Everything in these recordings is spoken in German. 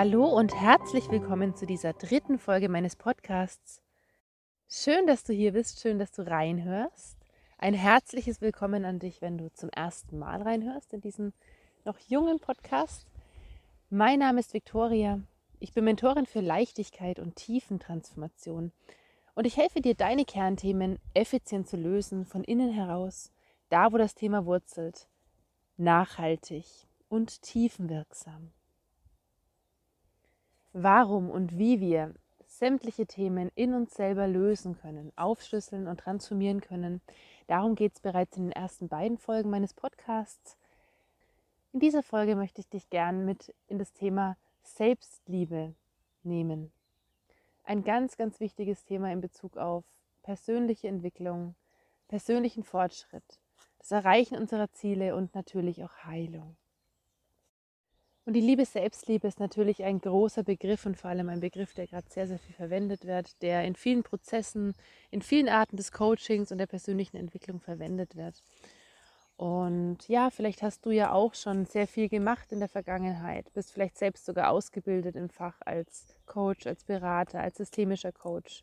Hallo und herzlich willkommen zu dieser dritten Folge meines Podcasts. Schön, dass du hier bist, schön, dass du reinhörst. Ein herzliches Willkommen an dich, wenn du zum ersten Mal reinhörst in diesen noch jungen Podcast. Mein Name ist Viktoria. Ich bin Mentorin für Leichtigkeit und Tiefentransformation. Und ich helfe dir, deine Kernthemen effizient zu lösen, von innen heraus, da wo das Thema wurzelt, nachhaltig und tiefenwirksam warum und wie wir sämtliche Themen in uns selber lösen können, aufschlüsseln und transformieren können. Darum geht es bereits in den ersten beiden Folgen meines Podcasts. In dieser Folge möchte ich dich gern mit in das Thema Selbstliebe nehmen. Ein ganz, ganz wichtiges Thema in Bezug auf persönliche Entwicklung, persönlichen Fortschritt, das Erreichen unserer Ziele und natürlich auch Heilung. Und die Liebe Selbstliebe ist natürlich ein großer Begriff und vor allem ein Begriff, der gerade sehr, sehr viel verwendet wird, der in vielen Prozessen, in vielen Arten des Coachings und der persönlichen Entwicklung verwendet wird. Und ja, vielleicht hast du ja auch schon sehr viel gemacht in der Vergangenheit, bist vielleicht selbst sogar ausgebildet im Fach als Coach, als Berater, als systemischer Coach.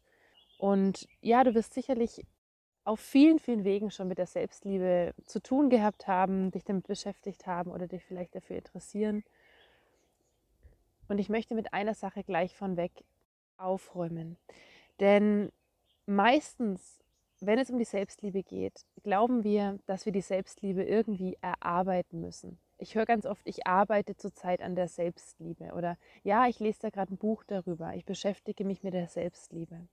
Und ja, du wirst sicherlich auf vielen, vielen Wegen schon mit der Selbstliebe zu tun gehabt haben, dich damit beschäftigt haben oder dich vielleicht dafür interessieren. Und ich möchte mit einer Sache gleich von weg aufräumen. Denn meistens, wenn es um die Selbstliebe geht, glauben wir, dass wir die Selbstliebe irgendwie erarbeiten müssen. Ich höre ganz oft, ich arbeite zurzeit an der Selbstliebe oder ja, ich lese da gerade ein Buch darüber, ich beschäftige mich mit der Selbstliebe.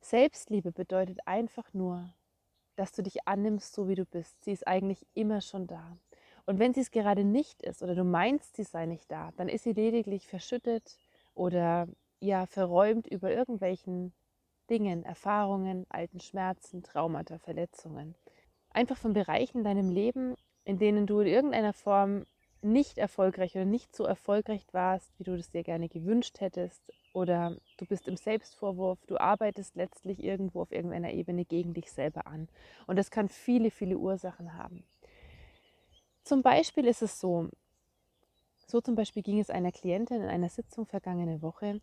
Selbstliebe bedeutet einfach nur, dass du dich annimmst, so wie du bist. Sie ist eigentlich immer schon da. Und wenn sie es gerade nicht ist oder du meinst, sie sei nicht da, dann ist sie lediglich verschüttet oder ja verräumt über irgendwelchen Dingen, Erfahrungen, alten Schmerzen, Traumata, Verletzungen. Einfach von Bereichen in deinem Leben, in denen du in irgendeiner Form nicht erfolgreich oder nicht so erfolgreich warst, wie du es dir gerne gewünscht hättest, oder du bist im Selbstvorwurf, du arbeitest letztlich irgendwo auf irgendeiner Ebene gegen dich selber an. Und das kann viele, viele Ursachen haben. Zum Beispiel ist es so, so zum Beispiel ging es einer Klientin in einer Sitzung vergangene Woche.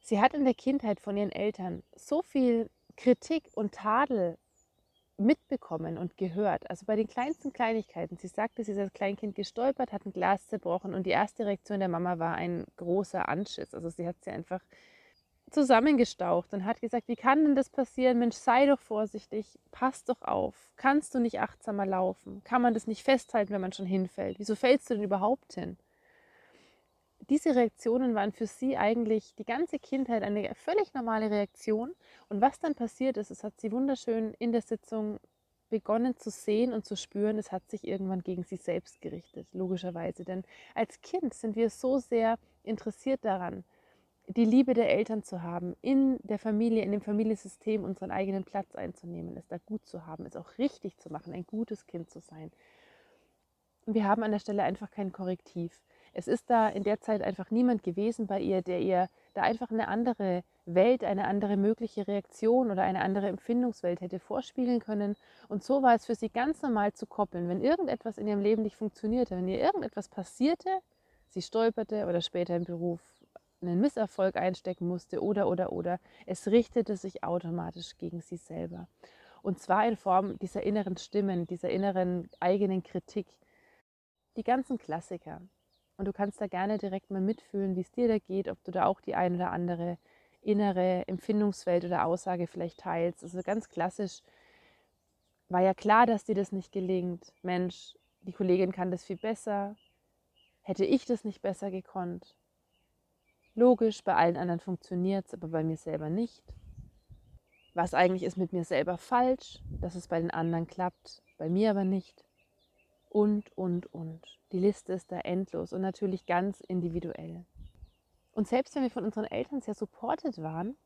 Sie hat in der Kindheit von ihren Eltern so viel Kritik und Tadel mitbekommen und gehört. Also bei den kleinsten Kleinigkeiten. Sie sagte, sie ist als Kleinkind gestolpert, hat ein Glas zerbrochen und die erste Reaktion der Mama war ein großer Anschiss. Also sie hat sie einfach zusammengestaucht und hat gesagt, wie kann denn das passieren? Mensch, sei doch vorsichtig, pass doch auf. Kannst du nicht achtsamer laufen? Kann man das nicht festhalten, wenn man schon hinfällt? Wieso fällst du denn überhaupt hin? Diese Reaktionen waren für sie eigentlich die ganze Kindheit eine völlig normale Reaktion. Und was dann passiert ist, es hat sie wunderschön in der Sitzung begonnen zu sehen und zu spüren, es hat sich irgendwann gegen sie selbst gerichtet, logischerweise. Denn als Kind sind wir so sehr interessiert daran, die Liebe der Eltern zu haben, in der Familie, in dem Familiensystem unseren eigenen Platz einzunehmen, es da gut zu haben, es auch richtig zu machen, ein gutes Kind zu sein. Und wir haben an der Stelle einfach kein Korrektiv. Es ist da in der Zeit einfach niemand gewesen bei ihr, der ihr da einfach eine andere Welt, eine andere mögliche Reaktion oder eine andere Empfindungswelt hätte vorspielen können. Und so war es für sie ganz normal zu koppeln. Wenn irgendetwas in ihrem Leben nicht funktionierte, wenn ihr irgendetwas passierte, sie stolperte oder später im Beruf einen Misserfolg einstecken musste oder oder oder. Es richtete sich automatisch gegen sie selber. Und zwar in Form dieser inneren Stimmen, dieser inneren eigenen Kritik. Die ganzen Klassiker. Und du kannst da gerne direkt mal mitfühlen, wie es dir da geht, ob du da auch die ein oder andere innere Empfindungswelt oder Aussage vielleicht teilst. Also ganz klassisch war ja klar, dass dir das nicht gelingt. Mensch, die Kollegin kann das viel besser. Hätte ich das nicht besser gekonnt? Logisch, bei allen anderen funktioniert es, aber bei mir selber nicht. Was eigentlich ist mit mir selber falsch, dass es bei den anderen klappt, bei mir aber nicht. Und, und, und. Die Liste ist da endlos und natürlich ganz individuell. Und selbst wenn wir von unseren Eltern sehr supported waren,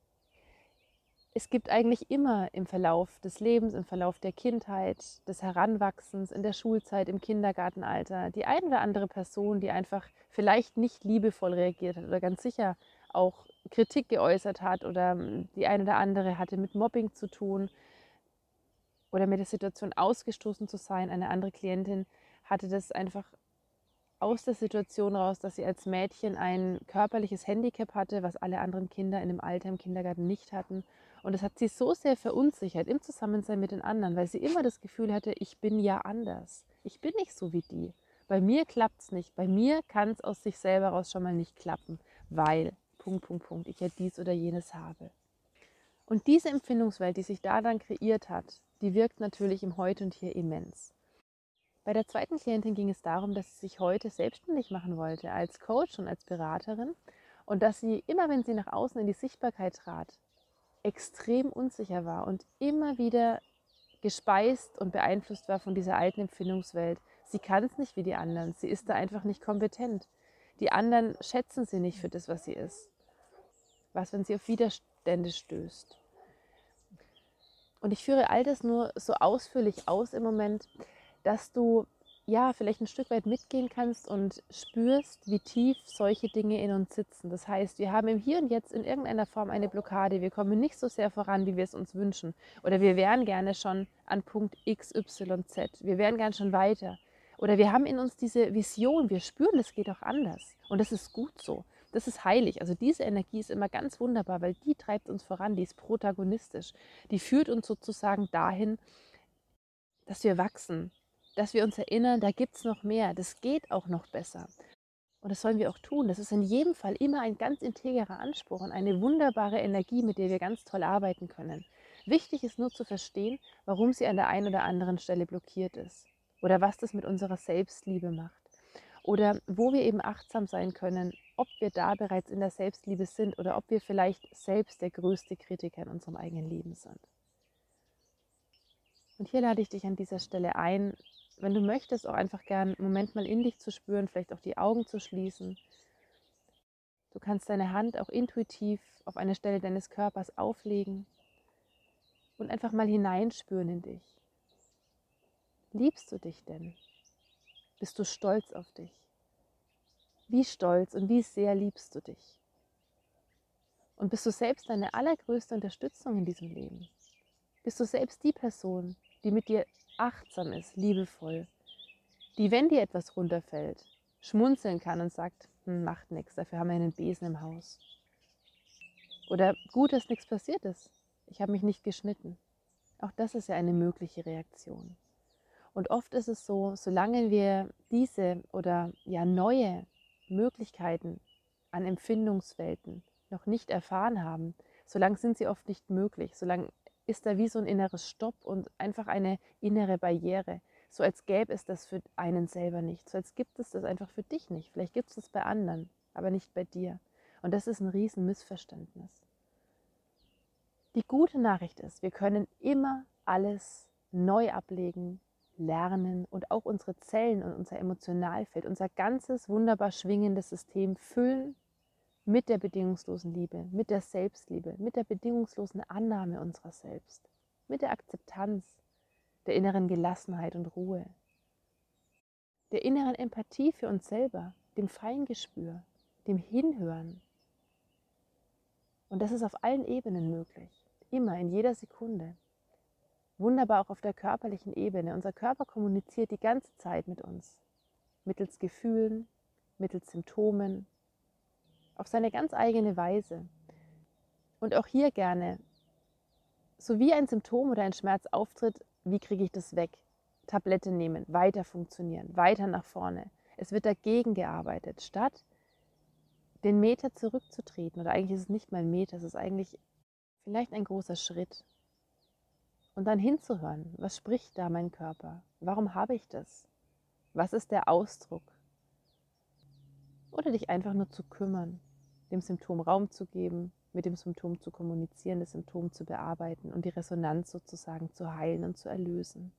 es gibt eigentlich immer im Verlauf des Lebens, im Verlauf der Kindheit, des Heranwachsens, in der Schulzeit, im Kindergartenalter, die ein oder andere Person, die einfach vielleicht nicht liebevoll reagiert hat oder ganz sicher auch Kritik geäußert hat oder die ein oder andere hatte mit Mobbing zu tun oder mit der Situation ausgestoßen zu sein. Eine andere Klientin hatte das einfach aus der Situation raus, dass sie als Mädchen ein körperliches Handicap hatte, was alle anderen Kinder in dem Alter im Kindergarten nicht hatten. Und das hat sie so sehr verunsichert im Zusammensein mit den anderen, weil sie immer das Gefühl hatte, ich bin ja anders. Ich bin nicht so wie die. Bei mir klappt es nicht. Bei mir kann es aus sich selber raus schon mal nicht klappen, weil, Punkt, Punkt, Punkt, ich ja dies oder jenes habe. Und diese Empfindungswelt, die sich da dann kreiert hat, die wirkt natürlich im Heute und Hier immens. Bei der zweiten Klientin ging es darum, dass sie sich heute selbstständig machen wollte als Coach und als Beraterin und dass sie immer, wenn sie nach außen in die Sichtbarkeit trat, extrem unsicher war und immer wieder gespeist und beeinflusst war von dieser alten Empfindungswelt. Sie kann es nicht wie die anderen, sie ist da einfach nicht kompetent. Die anderen schätzen sie nicht für das, was sie ist. Was, wenn sie auf Widerstände stößt? Und ich führe all das nur so ausführlich aus im Moment, dass du ja vielleicht ein Stück weit mitgehen kannst und spürst, wie tief solche Dinge in uns sitzen. Das heißt, wir haben im Hier und Jetzt in irgendeiner Form eine Blockade. Wir kommen nicht so sehr voran, wie wir es uns wünschen. Oder wir wären gerne schon an Punkt X, Y, Z. Wir wären gerne schon weiter. Oder wir haben in uns diese Vision. Wir spüren, es geht auch anders. Und das ist gut so. Das ist heilig. Also diese Energie ist immer ganz wunderbar, weil die treibt uns voran, die ist protagonistisch. Die führt uns sozusagen dahin, dass wir wachsen, dass wir uns erinnern, da gibt es noch mehr, das geht auch noch besser. Und das sollen wir auch tun. Das ist in jedem Fall immer ein ganz integrer Anspruch und eine wunderbare Energie, mit der wir ganz toll arbeiten können. Wichtig ist nur zu verstehen, warum sie an der einen oder anderen Stelle blockiert ist oder was das mit unserer Selbstliebe macht oder wo wir eben achtsam sein können, ob wir da bereits in der Selbstliebe sind oder ob wir vielleicht selbst der größte Kritiker in unserem eigenen Leben sind. Und hier lade ich dich an dieser Stelle ein, wenn du möchtest, auch einfach gern einen Moment mal in dich zu spüren, vielleicht auch die Augen zu schließen. Du kannst deine Hand auch intuitiv auf eine Stelle deines Körpers auflegen und einfach mal hineinspüren in dich. Liebst du dich denn? Bist du stolz auf dich? Wie stolz und wie sehr liebst du dich? Und bist du selbst deine allergrößte Unterstützung in diesem Leben? Bist du selbst die Person, die mit dir achtsam ist, liebevoll, die, wenn dir etwas runterfällt, schmunzeln kann und sagt, hm, macht nichts, dafür haben wir einen Besen im Haus. Oder gut, dass nichts passiert ist. Ich habe mich nicht geschnitten. Auch das ist ja eine mögliche Reaktion. Und oft ist es so, solange wir diese oder ja neue Möglichkeiten an Empfindungswelten noch nicht erfahren haben, solange sind sie oft nicht möglich, solange ist da wie so ein inneres Stopp und einfach eine innere Barriere. So als gäbe es das für einen selber nicht. So als gibt es das einfach für dich nicht. Vielleicht gibt es das bei anderen, aber nicht bei dir. Und das ist ein riesen Missverständnis. Die gute Nachricht ist, wir können immer alles neu ablegen, lernen und auch unsere Zellen und unser Emotionalfeld, unser ganzes wunderbar schwingendes System füllen mit der bedingungslosen Liebe, mit der Selbstliebe, mit der bedingungslosen Annahme unserer selbst, mit der Akzeptanz, der inneren Gelassenheit und Ruhe, der inneren Empathie für uns selber, dem Feingespür, dem Hinhören. Und das ist auf allen Ebenen möglich, immer, in jeder Sekunde. Wunderbar auch auf der körperlichen Ebene. Unser Körper kommuniziert die ganze Zeit mit uns, mittels Gefühlen, mittels Symptomen, auf seine ganz eigene Weise. Und auch hier gerne, so wie ein Symptom oder ein Schmerz auftritt, wie kriege ich das weg? Tablette nehmen, weiter funktionieren, weiter nach vorne. Es wird dagegen gearbeitet, statt den Meter zurückzutreten. Oder eigentlich ist es nicht mal ein Meter, es ist eigentlich vielleicht ein großer Schritt. Und dann hinzuhören, was spricht da mein Körper? Warum habe ich das? Was ist der Ausdruck? Oder dich einfach nur zu kümmern dem Symptom Raum zu geben, mit dem Symptom zu kommunizieren, das Symptom zu bearbeiten und die Resonanz sozusagen zu heilen und zu erlösen.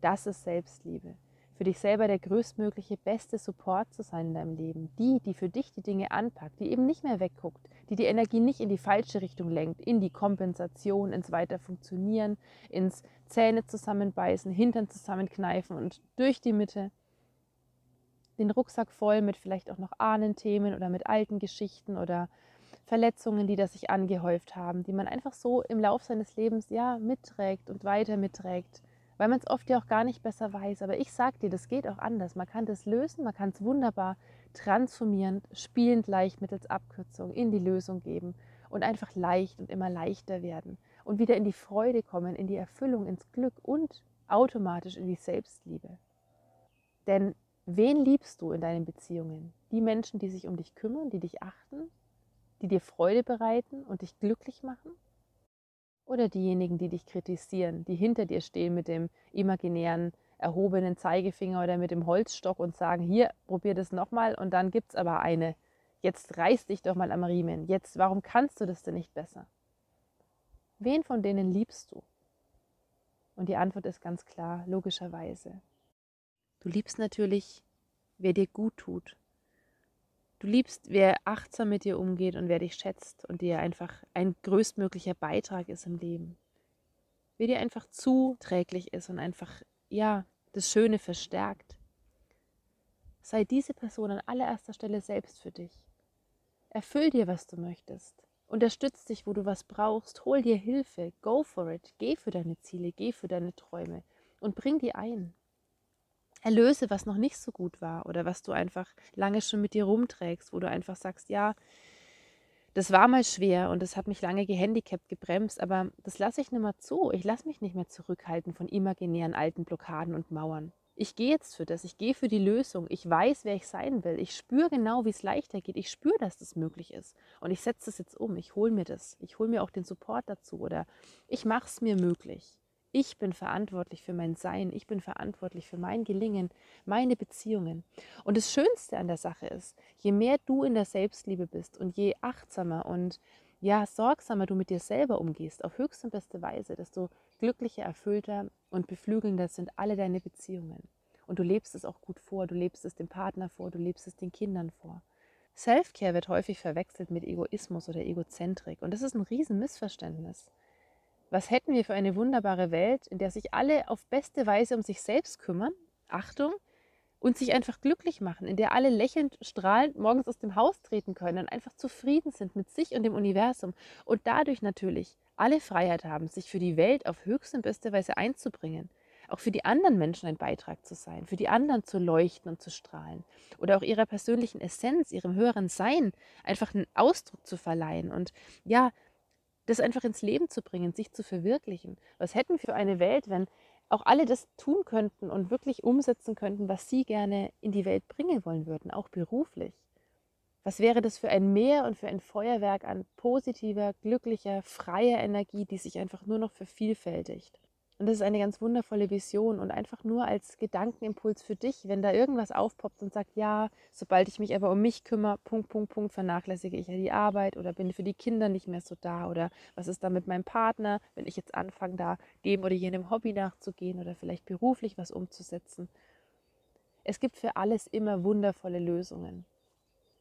Das ist Selbstliebe. Für dich selber der größtmögliche, beste Support zu sein in deinem Leben. Die, die für dich die Dinge anpackt, die eben nicht mehr wegguckt, die die Energie nicht in die falsche Richtung lenkt, in die Kompensation, ins Weiterfunktionieren, ins Zähne zusammenbeißen, Hintern zusammenkneifen und durch die Mitte, den Rucksack voll mit vielleicht auch noch Ahnenthemen oder mit alten Geschichten oder Verletzungen, die da sich angehäuft haben, die man einfach so im Lauf seines Lebens ja mitträgt und weiter mitträgt, weil man es oft ja auch gar nicht besser weiß. Aber ich sage dir, das geht auch anders. Man kann das lösen, man kann es wunderbar transformierend, spielend leicht mittels Abkürzung in die Lösung geben und einfach leicht und immer leichter werden und wieder in die Freude kommen, in die Erfüllung, ins Glück und automatisch in die Selbstliebe. Denn wen liebst du in deinen Beziehungen? Die Menschen, die sich um dich kümmern, die dich achten, die dir Freude bereiten und dich glücklich machen? Oder diejenigen, die dich kritisieren, die hinter dir stehen mit dem imaginären erhobenen Zeigefinger oder mit dem Holzstock und sagen, hier, probier das nochmal und dann gibt es aber eine. Jetzt reiß dich doch mal am Riemen. Jetzt, warum kannst du das denn nicht besser? Wen von denen liebst du? Und die Antwort ist ganz klar, logischerweise. Du liebst natürlich, wer dir gut tut. Du liebst, wer achtsam mit dir umgeht und wer dich schätzt und dir einfach ein größtmöglicher Beitrag ist im Leben. Wer dir einfach zuträglich ist und einfach, ja, das Schöne verstärkt. Sei diese Person an allererster Stelle selbst für dich. Erfüll dir, was du möchtest. Unterstütz dich, wo du was brauchst. Hol dir Hilfe. Go for it. Geh für deine Ziele. Geh für deine Träume. Und bring die ein. Erlöse, was noch nicht so gut war oder was du einfach lange schon mit dir rumträgst, wo du einfach sagst, ja, das war mal schwer und das hat mich lange gehandicapt, gebremst, aber das lasse ich nicht mehr zu. Ich lasse mich nicht mehr zurückhalten von imaginären alten Blockaden und Mauern. Ich gehe jetzt für das, ich gehe für die Lösung, ich weiß, wer ich sein will, ich spüre genau, wie es leichter geht, ich spüre, dass das möglich ist. Und ich setze das jetzt um, ich hole mir das, ich hole mir auch den Support dazu oder ich mache es mir möglich. Ich bin verantwortlich für mein Sein, ich bin verantwortlich für mein Gelingen, meine Beziehungen. Und das Schönste an der Sache ist, je mehr du in der Selbstliebe bist und je achtsamer und ja, sorgsamer du mit dir selber umgehst, auf höchste und beste Weise, desto glücklicher, erfüllter und beflügelnder sind alle deine Beziehungen. Und du lebst es auch gut vor, du lebst es dem Partner vor, du lebst es den Kindern vor. Self-Care wird häufig verwechselt mit Egoismus oder Egozentrik und das ist ein Riesenmissverständnis. Was hätten wir für eine wunderbare Welt, in der sich alle auf beste Weise um sich selbst kümmern, Achtung, und sich einfach glücklich machen, in der alle lächelnd, strahlend morgens aus dem Haus treten können und einfach zufrieden sind mit sich und dem Universum und dadurch natürlich alle Freiheit haben, sich für die Welt auf höchste und beste Weise einzubringen, auch für die anderen Menschen ein Beitrag zu sein, für die anderen zu leuchten und zu strahlen oder auch ihrer persönlichen Essenz, ihrem höheren Sein einfach einen Ausdruck zu verleihen und ja, das einfach ins Leben zu bringen, sich zu verwirklichen. Was hätten wir für eine Welt, wenn auch alle das tun könnten und wirklich umsetzen könnten, was sie gerne in die Welt bringen wollen würden, auch beruflich? Was wäre das für ein Meer und für ein Feuerwerk an positiver, glücklicher, freier Energie, die sich einfach nur noch vervielfältigt? Und das ist eine ganz wundervolle Vision und einfach nur als Gedankenimpuls für dich, wenn da irgendwas aufpoppt und sagt, ja, sobald ich mich aber um mich kümmere, Punkt, Punkt, Punkt, vernachlässige ich ja die Arbeit oder bin für die Kinder nicht mehr so da oder was ist da mit meinem Partner, wenn ich jetzt anfange, da dem oder jenem Hobby nachzugehen oder vielleicht beruflich was umzusetzen. Es gibt für alles immer wundervolle Lösungen.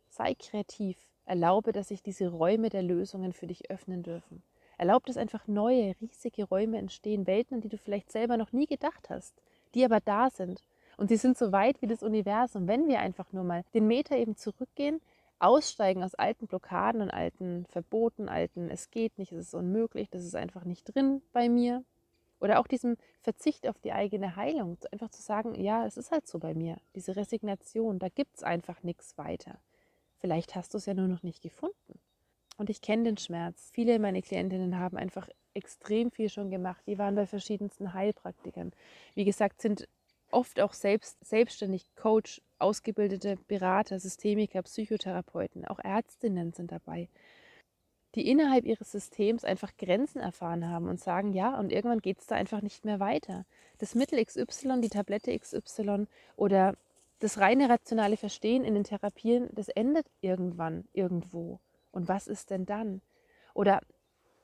Sei kreativ. Erlaube, dass sich diese Räume der Lösungen für dich öffnen dürfen. Erlaube, dass einfach neue, riesige Räume entstehen, Welten, an die du vielleicht selber noch nie gedacht hast, die aber da sind. Und sie sind so weit wie das Universum, wenn wir einfach nur mal den Meter eben zurückgehen, aussteigen aus alten Blockaden und alten Verboten, alten, es geht nicht, es ist unmöglich, das ist einfach nicht drin bei mir. Oder auch diesem Verzicht auf die eigene Heilung, einfach zu sagen, ja, es ist halt so bei mir, diese Resignation, da gibt es einfach nichts weiter. Vielleicht hast du es ja nur noch nicht gefunden. Und ich kenne den Schmerz. Viele meiner Klientinnen haben einfach extrem viel schon gemacht. Die waren bei verschiedensten Heilpraktikern. Wie gesagt, sind oft auch selbst, selbstständig Coach, ausgebildete Berater, Systemiker, Psychotherapeuten, auch Ärztinnen sind dabei, die innerhalb ihres Systems einfach Grenzen erfahren haben und sagen, ja, und irgendwann geht es da einfach nicht mehr weiter. Das Mittel XY, die Tablette XY oder das reine rationale Verstehen in den Therapien, das endet irgendwann irgendwo. Und was ist denn dann? Oder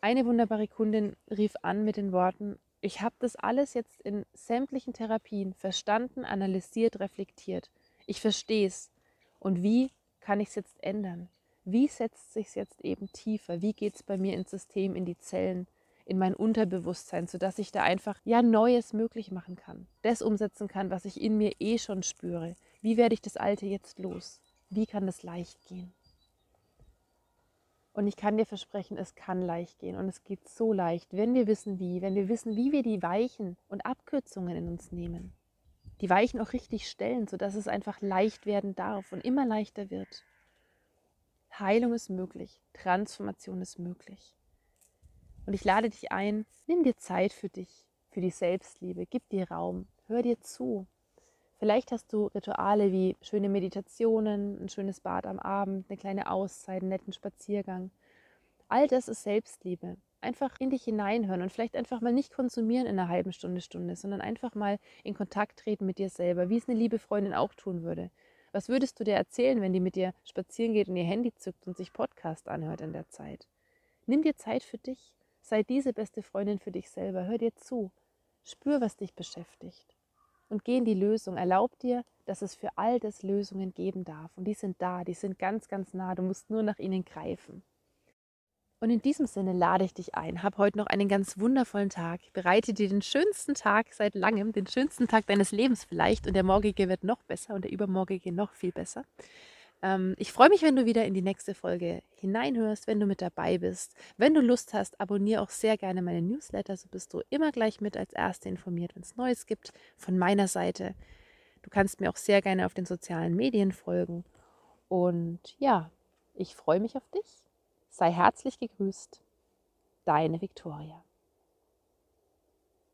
eine wunderbare Kundin rief an mit den Worten, ich habe das alles jetzt in sämtlichen Therapien verstanden, analysiert, reflektiert. Ich verstehe es. Und wie kann ich es jetzt ändern? Wie setzt sich es jetzt eben tiefer? Wie geht es bei mir ins System, in die Zellen? in mein Unterbewusstsein, sodass ich da einfach ja Neues möglich machen kann. Das umsetzen kann, was ich in mir eh schon spüre. Wie werde ich das Alte jetzt los? Wie kann das leicht gehen? Und ich kann dir versprechen, es kann leicht gehen und es geht so leicht, wenn wir wissen wie, wenn wir wissen, wie wir die Weichen und Abkürzungen in uns nehmen. Die Weichen auch richtig stellen, sodass es einfach leicht werden darf und immer leichter wird. Heilung ist möglich, Transformation ist möglich. Und ich lade dich ein, nimm dir Zeit für dich, für die Selbstliebe, gib dir Raum, hör dir zu. Vielleicht hast du Rituale wie schöne Meditationen, ein schönes Bad am Abend, eine kleine Auszeit, einen netten Spaziergang. All das ist Selbstliebe. Einfach in dich hineinhören und vielleicht einfach mal nicht konsumieren in einer halben Stunde, Stunde, sondern einfach mal in Kontakt treten mit dir selber, wie es eine liebe Freundin auch tun würde. Was würdest du dir erzählen, wenn die mit dir spazieren geht und ihr Handy zückt und sich Podcast anhört in der Zeit? Nimm dir Zeit für dich. Sei diese beste Freundin für dich selber. Hör dir zu. Spür, was dich beschäftigt. Und geh in die Lösung. Erlaub dir, dass es für all das Lösungen geben darf. Und die sind da, die sind ganz, ganz nah. Du musst nur nach ihnen greifen. Und in diesem Sinne lade ich dich ein. Hab heute noch einen ganz wundervollen Tag. Bereite dir den schönsten Tag seit langem, den schönsten Tag deines Lebens vielleicht. Und der morgige wird noch besser und der übermorgige noch viel besser. Ähm, ich freue mich, wenn du wieder in die nächste Folge hineinhörst, wenn du mit dabei bist. Wenn du Lust hast, abonniere auch sehr gerne meine Newsletter, so bist du immer gleich mit als Erste informiert, wenn es Neues gibt von meiner Seite. Du kannst mir auch sehr gerne auf den sozialen Medien folgen. Und ja, ich freue mich auf dich Sei herzlich gegrüßt, deine Viktoria.